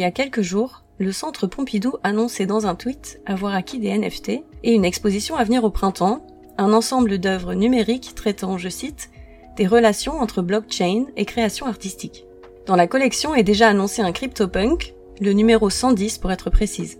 y a quelques jours, le Centre Pompidou annonçait dans un tweet avoir acquis des NFT et une exposition à venir au printemps, un ensemble d'œuvres numériques traitant, je cite, des relations entre blockchain et création artistique. Dans la collection est déjà annoncé un CryptoPunk, le numéro 110 pour être précise.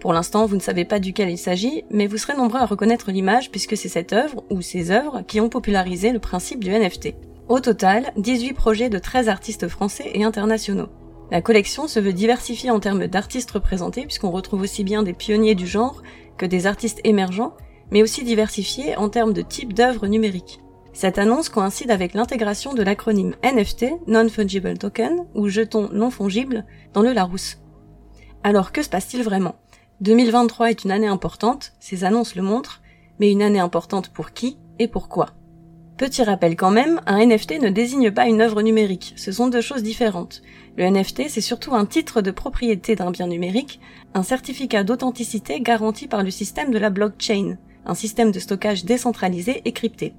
Pour l'instant, vous ne savez pas duquel il s'agit, mais vous serez nombreux à reconnaître l'image puisque c'est cette œuvre ou ces œuvres qui ont popularisé le principe du NFT. Au total, 18 projets de 13 artistes français et internationaux. La collection se veut diversifiée en termes d'artistes représentés puisqu'on retrouve aussi bien des pionniers du genre que des artistes émergents, mais aussi diversifiée en termes de type d'œuvres numériques. Cette annonce coïncide avec l'intégration de l'acronyme NFT, Non-Fungible Token, ou jeton non fongible, dans le Larousse. Alors que se passe-t-il vraiment? 2023 est une année importante, ces annonces le montrent, mais une année importante pour qui et pourquoi? Petit rappel quand même, un NFT ne désigne pas une œuvre numérique, ce sont deux choses différentes. Le NFT, c'est surtout un titre de propriété d'un bien numérique, un certificat d'authenticité garanti par le système de la blockchain, un système de stockage décentralisé et crypté.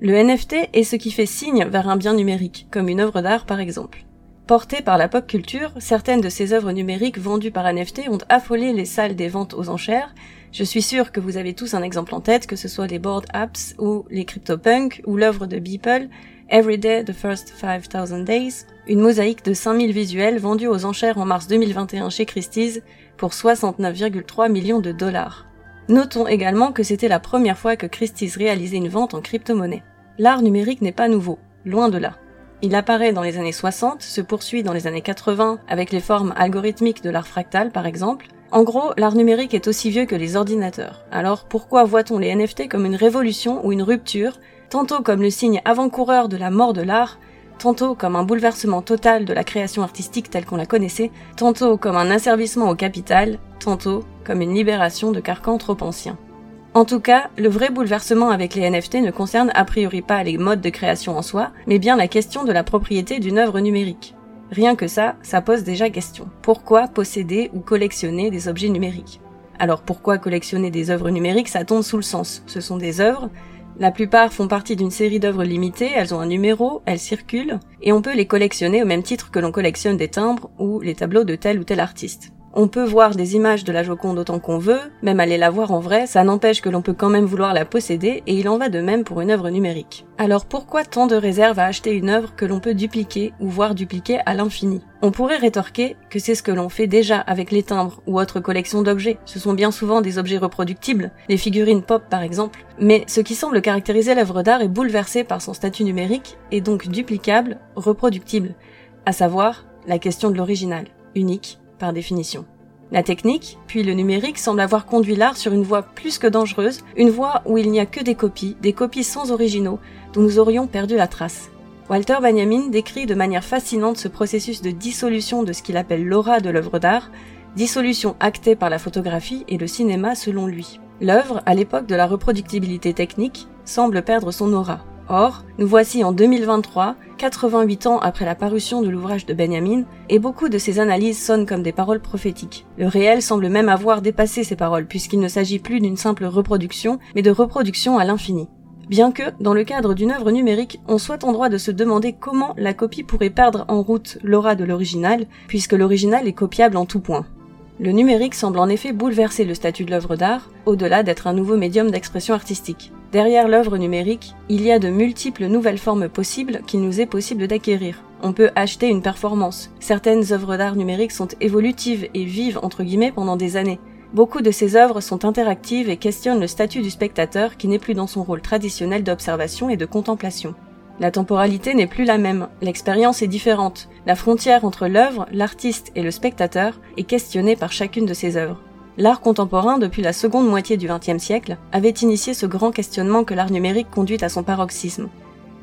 Le NFT est ce qui fait signe vers un bien numérique, comme une œuvre d'art par exemple. Portées par la pop culture, certaines de ces œuvres numériques vendues par NFT ont affolé les salles des ventes aux enchères. Je suis sûr que vous avez tous un exemple en tête, que ce soit les board apps ou les CryptoPunk ou l'œuvre de Beeple, Everyday the First 5000 Days, une mosaïque de 5000 visuels vendue aux enchères en mars 2021 chez Christie's pour 69,3 millions de dollars. Notons également que c'était la première fois que Christie's réalisait une vente en crypto-monnaie. L'art numérique n'est pas nouveau, loin de là. Il apparaît dans les années 60, se poursuit dans les années 80 avec les formes algorithmiques de l'art fractal par exemple. En gros, l'art numérique est aussi vieux que les ordinateurs. Alors pourquoi voit-on les NFT comme une révolution ou une rupture, tantôt comme le signe avant-coureur de la mort de l'art, tantôt comme un bouleversement total de la création artistique telle qu'on la connaissait, tantôt comme un asservissement au capital, tantôt comme une libération de carcans trop anciens. En tout cas, le vrai bouleversement avec les NFT ne concerne a priori pas les modes de création en soi, mais bien la question de la propriété d'une œuvre numérique. Rien que ça, ça pose déjà question. Pourquoi posséder ou collectionner des objets numériques? Alors pourquoi collectionner des œuvres numériques Ça tombe sous le sens. Ce sont des œuvres, la plupart font partie d'une série d'œuvres limitées, elles ont un numéro, elles circulent, et on peut les collectionner au même titre que l'on collectionne des timbres ou les tableaux de tel ou tel artiste. On peut voir des images de la Joconde autant qu'on veut, même aller la voir en vrai, ça n'empêche que l'on peut quand même vouloir la posséder, et il en va de même pour une œuvre numérique. Alors pourquoi tant de réserves à acheter une œuvre que l'on peut dupliquer ou voir dupliquer à l'infini? On pourrait rétorquer que c'est ce que l'on fait déjà avec les timbres ou autres collections d'objets. Ce sont bien souvent des objets reproductibles, les figurines pop par exemple. Mais ce qui semble caractériser l'œuvre d'art est bouleversé par son statut numérique et donc duplicable, reproductible, à savoir la question de l'original, unique par définition. La technique, puis le numérique semble avoir conduit l'art sur une voie plus que dangereuse, une voie où il n'y a que des copies, des copies sans originaux, dont nous aurions perdu la trace. Walter Benjamin décrit de manière fascinante ce processus de dissolution de ce qu'il appelle l'aura de l'œuvre d'art, dissolution actée par la photographie et le cinéma selon lui. L'œuvre, à l'époque de la reproductibilité technique, semble perdre son aura. Or, nous voici en 2023, 88 ans après la parution de l'ouvrage de Benjamin, et beaucoup de ces analyses sonnent comme des paroles prophétiques. Le réel semble même avoir dépassé ces paroles, puisqu'il ne s'agit plus d'une simple reproduction, mais de reproduction à l'infini. Bien que, dans le cadre d'une œuvre numérique, on soit en droit de se demander comment la copie pourrait perdre en route l'aura de l'original, puisque l'original est copiable en tout point. Le numérique semble en effet bouleverser le statut de l'œuvre d'art, au-delà d'être un nouveau médium d'expression artistique. Derrière l'œuvre numérique, il y a de multiples nouvelles formes possibles qu'il nous est possible d'acquérir. On peut acheter une performance. Certaines œuvres d'art numérique sont évolutives et vivent entre guillemets pendant des années. Beaucoup de ces œuvres sont interactives et questionnent le statut du spectateur qui n'est plus dans son rôle traditionnel d'observation et de contemplation. La temporalité n'est plus la même, l'expérience est différente, la frontière entre l'œuvre, l'artiste et le spectateur est questionnée par chacune de ces œuvres. L'art contemporain, depuis la seconde moitié du XXe siècle, avait initié ce grand questionnement que l'art numérique conduit à son paroxysme.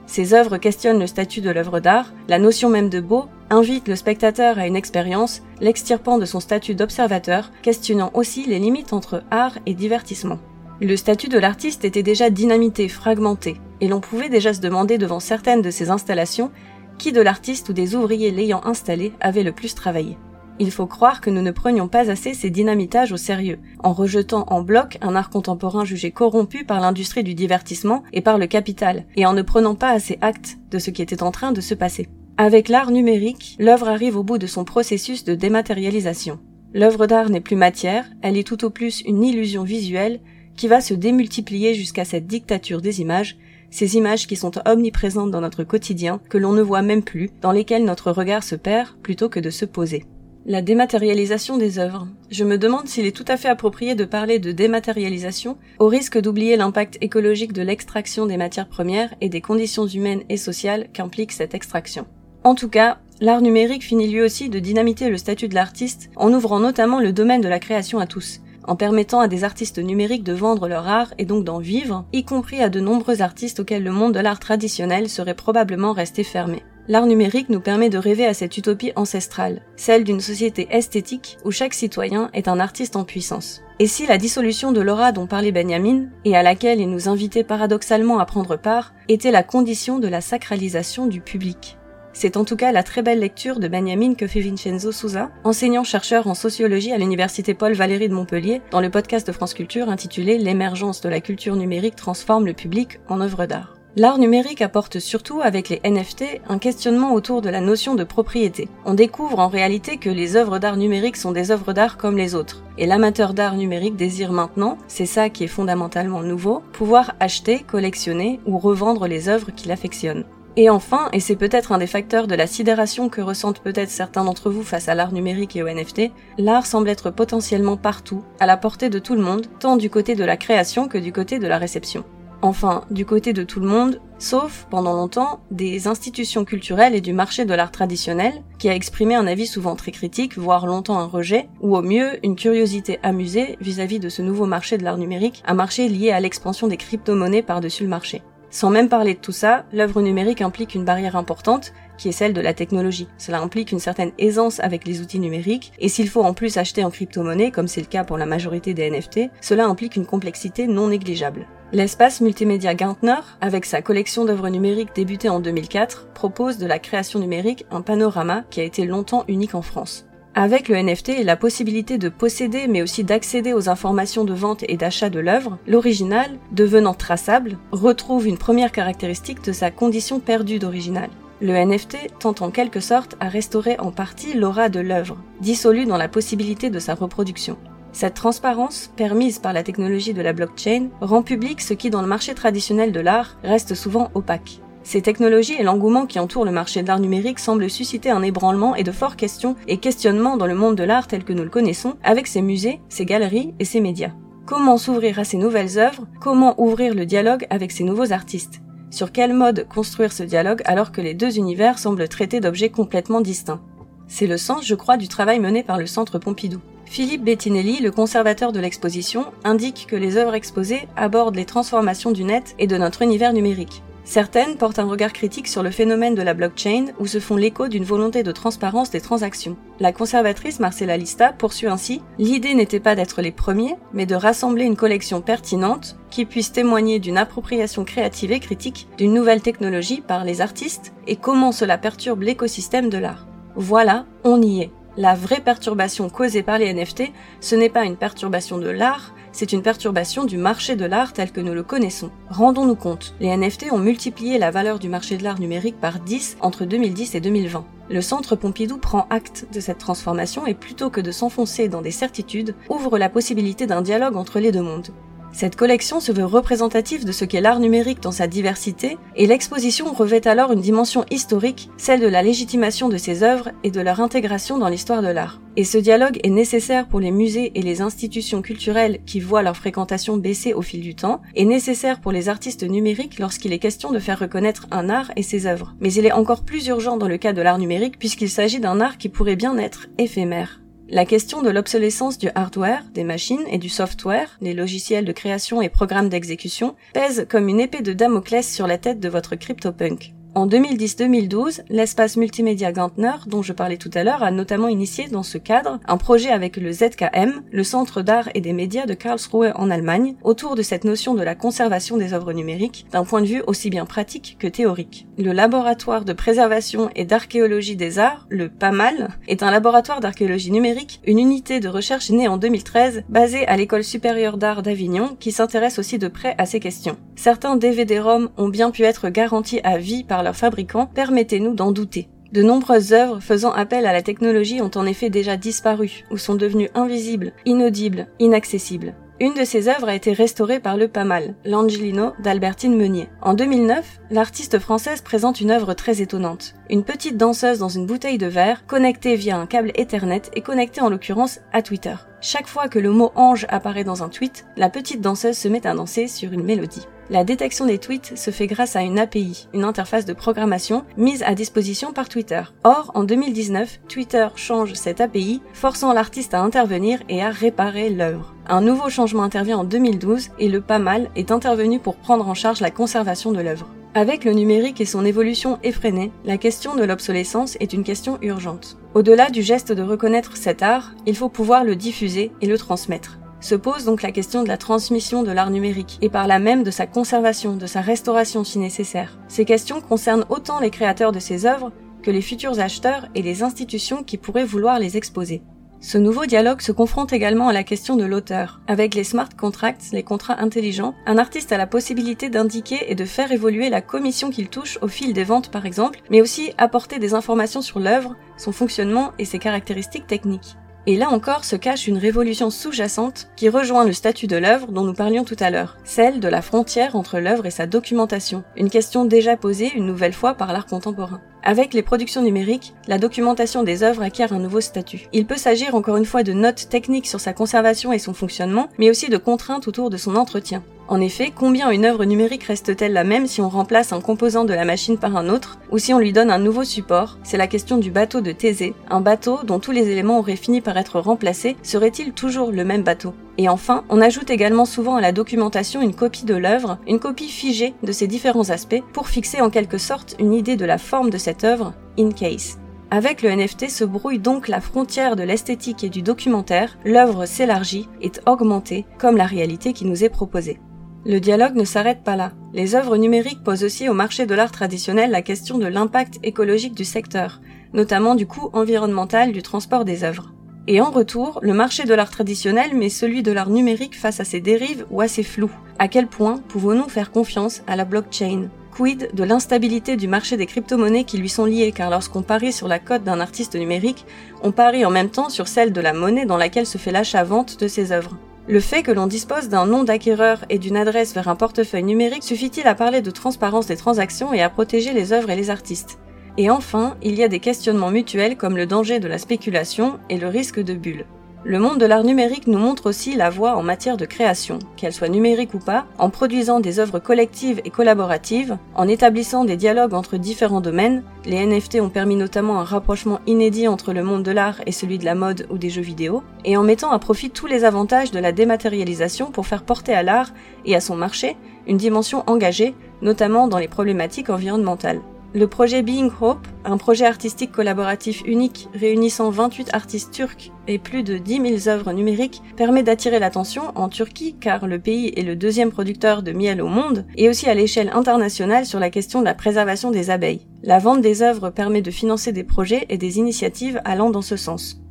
Ces œuvres questionnent le statut de l'œuvre d'art, la notion même de beau, invitent le spectateur à une expérience, l'extirpant de son statut d'observateur, questionnant aussi les limites entre art et divertissement. Le statut de l'artiste était déjà dynamité, fragmenté, et l'on pouvait déjà se demander devant certaines de ces installations qui de l'artiste ou des ouvriers l'ayant installé avait le plus travaillé. Il faut croire que nous ne prenions pas assez ces dynamitages au sérieux, en rejetant en bloc un art contemporain jugé corrompu par l'industrie du divertissement et par le capital, et en ne prenant pas assez acte de ce qui était en train de se passer. Avec l'art numérique, l'œuvre arrive au bout de son processus de dématérialisation. L'œuvre d'art n'est plus matière, elle est tout au plus une illusion visuelle qui va se démultiplier jusqu'à cette dictature des images, ces images qui sont omniprésentes dans notre quotidien, que l'on ne voit même plus, dans lesquelles notre regard se perd plutôt que de se poser. La dématérialisation des œuvres. Je me demande s'il est tout à fait approprié de parler de dématérialisation, au risque d'oublier l'impact écologique de l'extraction des matières premières et des conditions humaines et sociales qu'implique cette extraction. En tout cas, l'art numérique finit lui aussi de dynamiter le statut de l'artiste en ouvrant notamment le domaine de la création à tous, en permettant à des artistes numériques de vendre leur art et donc d'en vivre, y compris à de nombreux artistes auxquels le monde de l'art traditionnel serait probablement resté fermé. L'art numérique nous permet de rêver à cette utopie ancestrale, celle d'une société esthétique où chaque citoyen est un artiste en puissance. Et si la dissolution de l'aura dont parlait Benjamin, et à laquelle il nous invitait paradoxalement à prendre part, était la condition de la sacralisation du public? C'est en tout cas la très belle lecture de Benjamin que fait Vincenzo Souza, enseignant-chercheur en sociologie à l'université Paul Valéry de Montpellier, dans le podcast de France Culture intitulé L'émergence de la culture numérique transforme le public en œuvre d'art. L'art numérique apporte surtout, avec les NFT, un questionnement autour de la notion de propriété. On découvre en réalité que les œuvres d'art numérique sont des œuvres d'art comme les autres. Et l'amateur d'art numérique désire maintenant, c'est ça qui est fondamentalement nouveau, pouvoir acheter, collectionner ou revendre les œuvres qu'il affectionne. Et enfin, et c'est peut-être un des facteurs de la sidération que ressentent peut-être certains d'entre vous face à l'art numérique et au NFT, l'art semble être potentiellement partout, à la portée de tout le monde, tant du côté de la création que du côté de la réception. Enfin, du côté de tout le monde, sauf, pendant longtemps, des institutions culturelles et du marché de l'art traditionnel, qui a exprimé un avis souvent très critique, voire longtemps un rejet, ou au mieux une curiosité amusée vis-à-vis -vis de ce nouveau marché de l'art numérique, un marché lié à l'expansion des crypto-monnaies par-dessus le marché. Sans même parler de tout ça, l'œuvre numérique implique une barrière importante, qui est celle de la technologie. Cela implique une certaine aisance avec les outils numériques, et s'il faut en plus acheter en crypto-monnaie, comme c'est le cas pour la majorité des NFT, cela implique une complexité non négligeable. L'espace multimédia Gantner, avec sa collection d'œuvres numériques débutée en 2004, propose de la création numérique un panorama qui a été longtemps unique en France. Avec le NFT et la possibilité de posséder mais aussi d'accéder aux informations de vente et d'achat de l'œuvre, l'original, devenant traçable, retrouve une première caractéristique de sa condition perdue d'original. Le NFT tente en quelque sorte à restaurer en partie l'aura de l'œuvre, dissolue dans la possibilité de sa reproduction. Cette transparence, permise par la technologie de la blockchain, rend public ce qui dans le marché traditionnel de l'art reste souvent opaque. Ces technologies et l'engouement qui entoure le marché de l'art numérique semblent susciter un ébranlement et de forts questions et questionnements dans le monde de l'art tel que nous le connaissons, avec ses musées, ses galeries et ses médias. Comment s'ouvrir à ces nouvelles œuvres? Comment ouvrir le dialogue avec ces nouveaux artistes? Sur quel mode construire ce dialogue alors que les deux univers semblent traités d'objets complètement distincts? C'est le sens, je crois, du travail mené par le Centre Pompidou. Philippe Bettinelli, le conservateur de l'exposition, indique que les œuvres exposées abordent les transformations du net et de notre univers numérique. Certaines portent un regard critique sur le phénomène de la blockchain ou se font l'écho d'une volonté de transparence des transactions. La conservatrice Marcella Lista poursuit ainsi L'idée n'était pas d'être les premiers, mais de rassembler une collection pertinente qui puisse témoigner d'une appropriation créative et critique d'une nouvelle technologie par les artistes et comment cela perturbe l'écosystème de l'art. Voilà, on y est. La vraie perturbation causée par les NFT, ce n'est pas une perturbation de l'art, c'est une perturbation du marché de l'art tel que nous le connaissons. Rendons-nous compte, les NFT ont multiplié la valeur du marché de l'art numérique par 10 entre 2010 et 2020. Le centre Pompidou prend acte de cette transformation et plutôt que de s'enfoncer dans des certitudes, ouvre la possibilité d'un dialogue entre les deux mondes. Cette collection se veut représentative de ce qu'est l'art numérique dans sa diversité, et l'exposition revêt alors une dimension historique, celle de la légitimation de ces œuvres et de leur intégration dans l'histoire de l'art. Et ce dialogue est nécessaire pour les musées et les institutions culturelles qui voient leur fréquentation baisser au fil du temps, et nécessaire pour les artistes numériques lorsqu'il est question de faire reconnaître un art et ses œuvres. Mais il est encore plus urgent dans le cas de l'art numérique puisqu'il s'agit d'un art qui pourrait bien être éphémère. La question de l'obsolescence du hardware, des machines et du software, les logiciels de création et programmes d'exécution, pèse comme une épée de Damoclès sur la tête de votre CryptoPunk. En 2010-2012, l'espace multimédia Gantner, dont je parlais tout à l'heure, a notamment initié dans ce cadre un projet avec le ZKM, le Centre d'art et des médias de Karlsruhe en Allemagne, autour de cette notion de la conservation des œuvres numériques, d'un point de vue aussi bien pratique que théorique. Le laboratoire de préservation et d'archéologie des arts, le PAMAL, est un laboratoire d'archéologie numérique, une unité de recherche née en 2013, basée à l'école supérieure d'art d'Avignon, qui s'intéresse aussi de près à ces questions. Certains DVD-ROM ont bien pu être garantis à vie par leurs fabricants, permettez-nous d'en douter. De nombreuses œuvres faisant appel à la technologie ont en effet déjà disparu ou sont devenues invisibles, inaudibles, inaccessibles. Une de ses œuvres a été restaurée par le Pamal, l'Angelino d'Albertine Meunier. En 2009, l'artiste française présente une œuvre très étonnante. Une petite danseuse dans une bouteille de verre, connectée via un câble Ethernet et connectée en l'occurrence à Twitter. Chaque fois que le mot ange apparaît dans un tweet, la petite danseuse se met à danser sur une mélodie. La détection des tweets se fait grâce à une API, une interface de programmation mise à disposition par Twitter. Or, en 2019, Twitter change cette API, forçant l'artiste à intervenir et à réparer l'œuvre. Un nouveau changement intervient en 2012 et le pas mal est intervenu pour prendre en charge la conservation de l'œuvre. Avec le numérique et son évolution effrénée, la question de l'obsolescence est une question urgente. Au-delà du geste de reconnaître cet art, il faut pouvoir le diffuser et le transmettre. Se pose donc la question de la transmission de l'art numérique et par là même de sa conservation, de sa restauration si nécessaire. Ces questions concernent autant les créateurs de ces œuvres que les futurs acheteurs et les institutions qui pourraient vouloir les exposer. Ce nouveau dialogue se confronte également à la question de l'auteur. Avec les smart contracts, les contrats intelligents, un artiste a la possibilité d'indiquer et de faire évoluer la commission qu'il touche au fil des ventes par exemple, mais aussi apporter des informations sur l'œuvre, son fonctionnement et ses caractéristiques techniques. Et là encore se cache une révolution sous-jacente qui rejoint le statut de l'œuvre dont nous parlions tout à l'heure, celle de la frontière entre l'œuvre et sa documentation, une question déjà posée une nouvelle fois par l'art contemporain. Avec les productions numériques, la documentation des œuvres acquiert un nouveau statut. Il peut s'agir encore une fois de notes techniques sur sa conservation et son fonctionnement, mais aussi de contraintes autour de son entretien. En effet, combien une œuvre numérique reste-t-elle la même si on remplace un composant de la machine par un autre, ou si on lui donne un nouveau support? C'est la question du bateau de Thésée. Un bateau dont tous les éléments auraient fini par être remplacés, serait-il toujours le même bateau? Et enfin, on ajoute également souvent à la documentation une copie de l'œuvre, une copie figée de ses différents aspects, pour fixer en quelque sorte une idée de la forme de cette œuvre, in case. Avec le NFT se brouille donc la frontière de l'esthétique et du documentaire, l'œuvre s'élargit, est augmentée, comme la réalité qui nous est proposée. Le dialogue ne s'arrête pas là. Les œuvres numériques posent aussi au marché de l'art traditionnel la question de l'impact écologique du secteur, notamment du coût environnemental du transport des œuvres. Et en retour, le marché de l'art traditionnel met celui de l'art numérique face à ses dérives ou à ses flous. À quel point pouvons-nous faire confiance à la blockchain? Quid de l'instabilité du marché des crypto-monnaies qui lui sont liées? Car lorsqu'on parie sur la cote d'un artiste numérique, on parie en même temps sur celle de la monnaie dans laquelle se fait l'achat-vente de ses œuvres. Le fait que l'on dispose d'un nom d'acquéreur et d'une adresse vers un portefeuille numérique suffit-il à parler de transparence des transactions et à protéger les œuvres et les artistes? Et enfin, il y a des questionnements mutuels comme le danger de la spéculation et le risque de bulle. Le monde de l'art numérique nous montre aussi la voie en matière de création, qu'elle soit numérique ou pas, en produisant des œuvres collectives et collaboratives, en établissant des dialogues entre différents domaines. Les NFT ont permis notamment un rapprochement inédit entre le monde de l'art et celui de la mode ou des jeux vidéo, et en mettant à profit tous les avantages de la dématérialisation pour faire porter à l'art et à son marché une dimension engagée, notamment dans les problématiques environnementales. Le projet Being Hope, un projet artistique collaboratif unique réunissant 28 artistes turcs et plus de 10 000 œuvres numériques, permet d'attirer l'attention en Turquie car le pays est le deuxième producteur de miel au monde et aussi à l'échelle internationale sur la question de la préservation des abeilles. La vente des œuvres permet de financer des projets et des initiatives allant dans ce sens.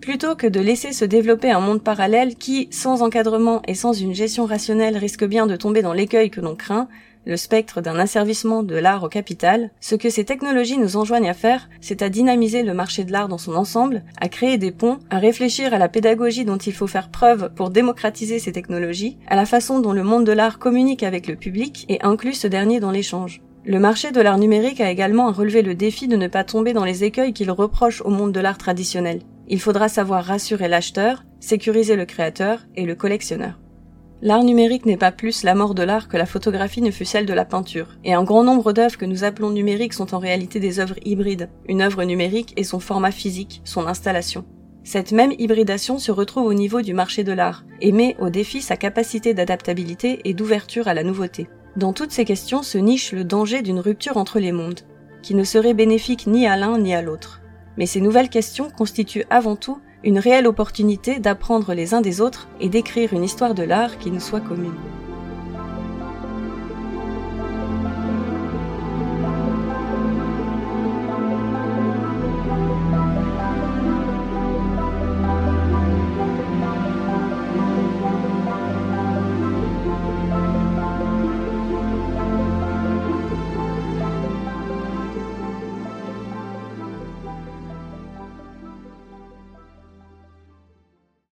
Plutôt que de laisser se développer un monde parallèle qui, sans encadrement et sans une gestion rationnelle, risque bien de tomber dans l'écueil que l'on craint, le spectre d'un asservissement de l'art au capital, ce que ces technologies nous enjoignent à faire, c'est à dynamiser le marché de l'art dans son ensemble, à créer des ponts, à réfléchir à la pédagogie dont il faut faire preuve pour démocratiser ces technologies, à la façon dont le monde de l'art communique avec le public et inclut ce dernier dans l'échange. Le marché de l'art numérique a également relevé le défi de ne pas tomber dans les écueils qu'il reproche au monde de l'art traditionnel. Il faudra savoir rassurer l'acheteur, sécuriser le créateur et le collectionneur. L'art numérique n'est pas plus la mort de l'art que la photographie ne fut celle de la peinture, et un grand nombre d'œuvres que nous appelons numériques sont en réalité des œuvres hybrides, une œuvre numérique et son format physique, son installation. Cette même hybridation se retrouve au niveau du marché de l'art, et met au défi sa capacité d'adaptabilité et d'ouverture à la nouveauté. Dans toutes ces questions se niche le danger d'une rupture entre les mondes, qui ne serait bénéfique ni à l'un ni à l'autre. Mais ces nouvelles questions constituent avant tout une réelle opportunité d'apprendre les uns des autres et d'écrire une histoire de l'art qui nous soit commune.